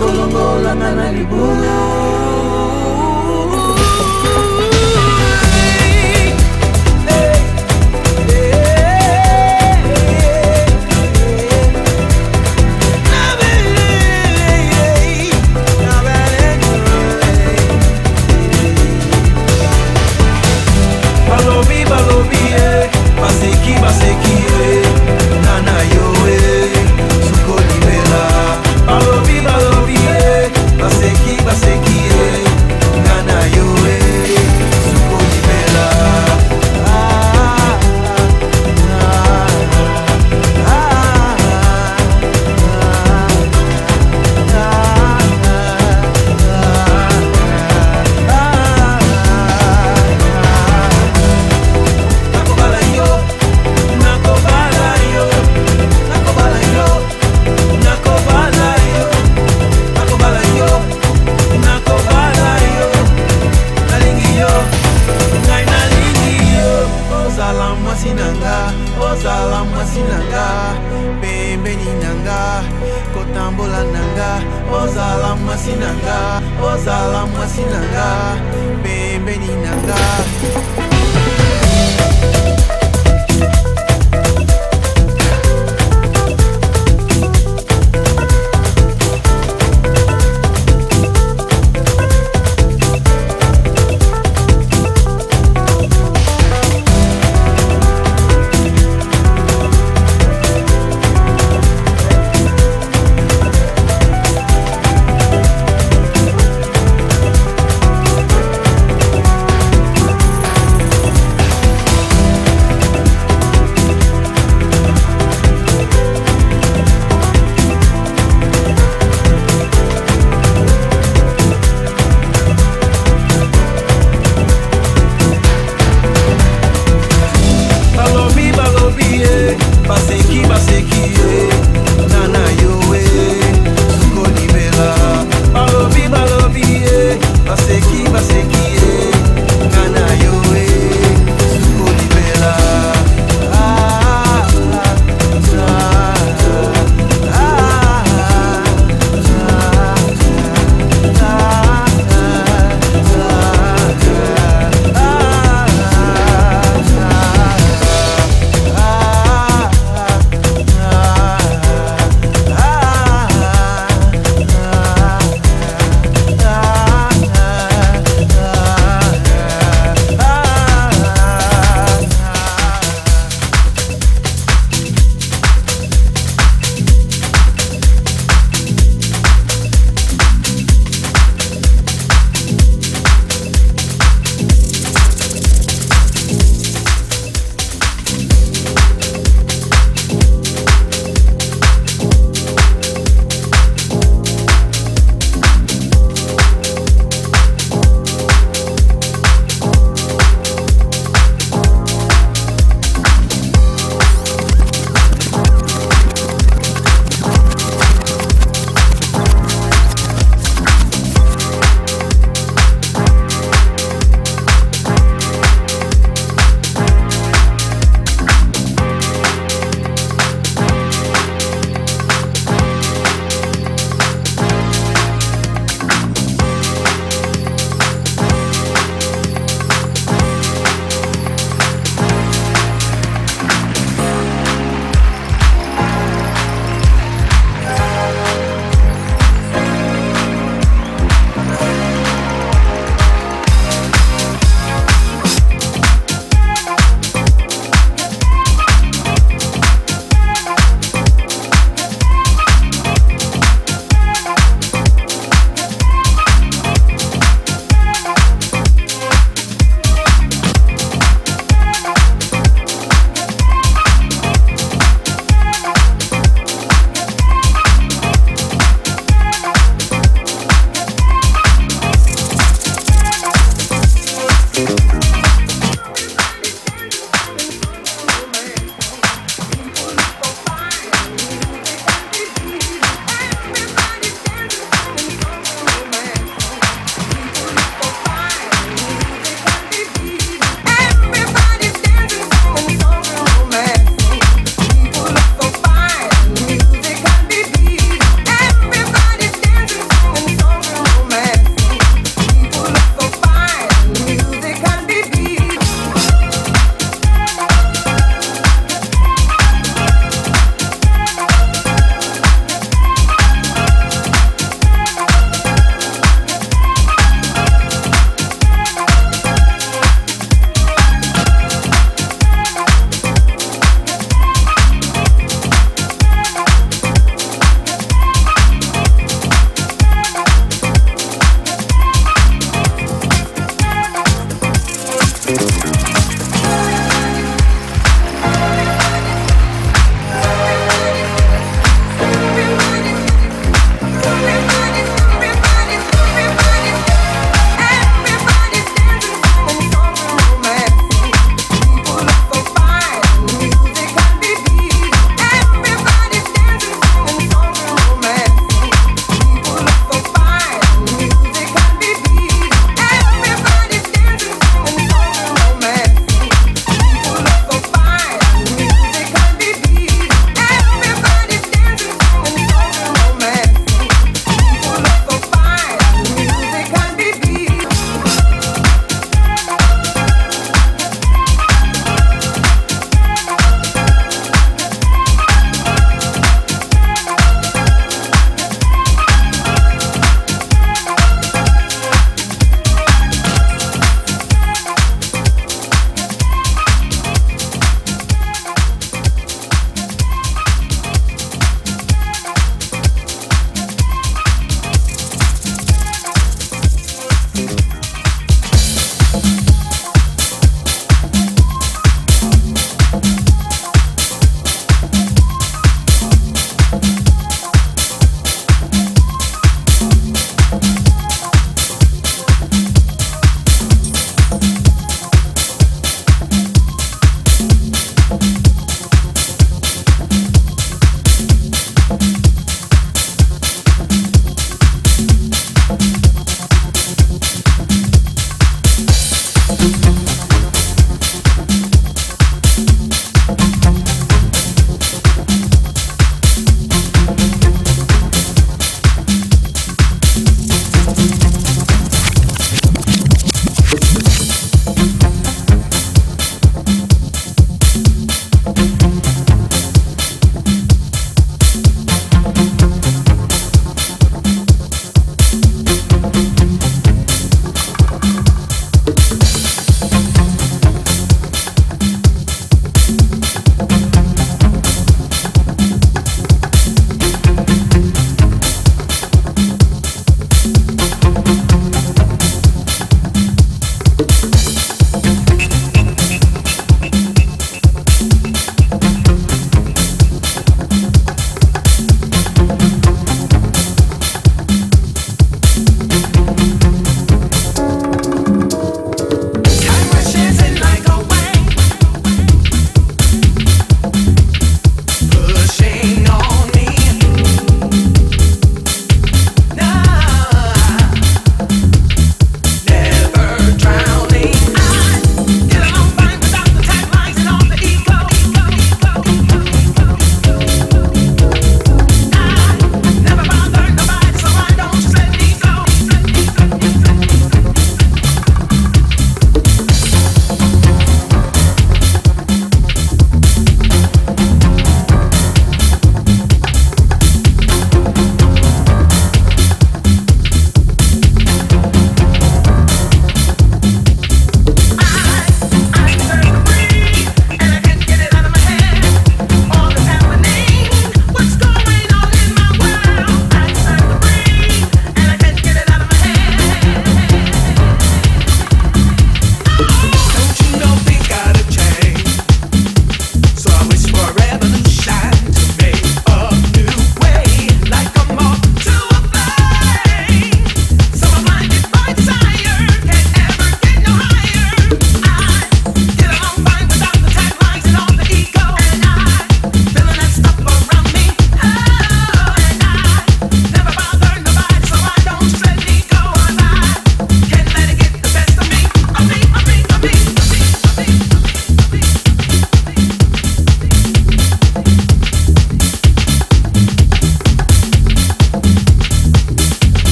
songa kolongolanga na libulu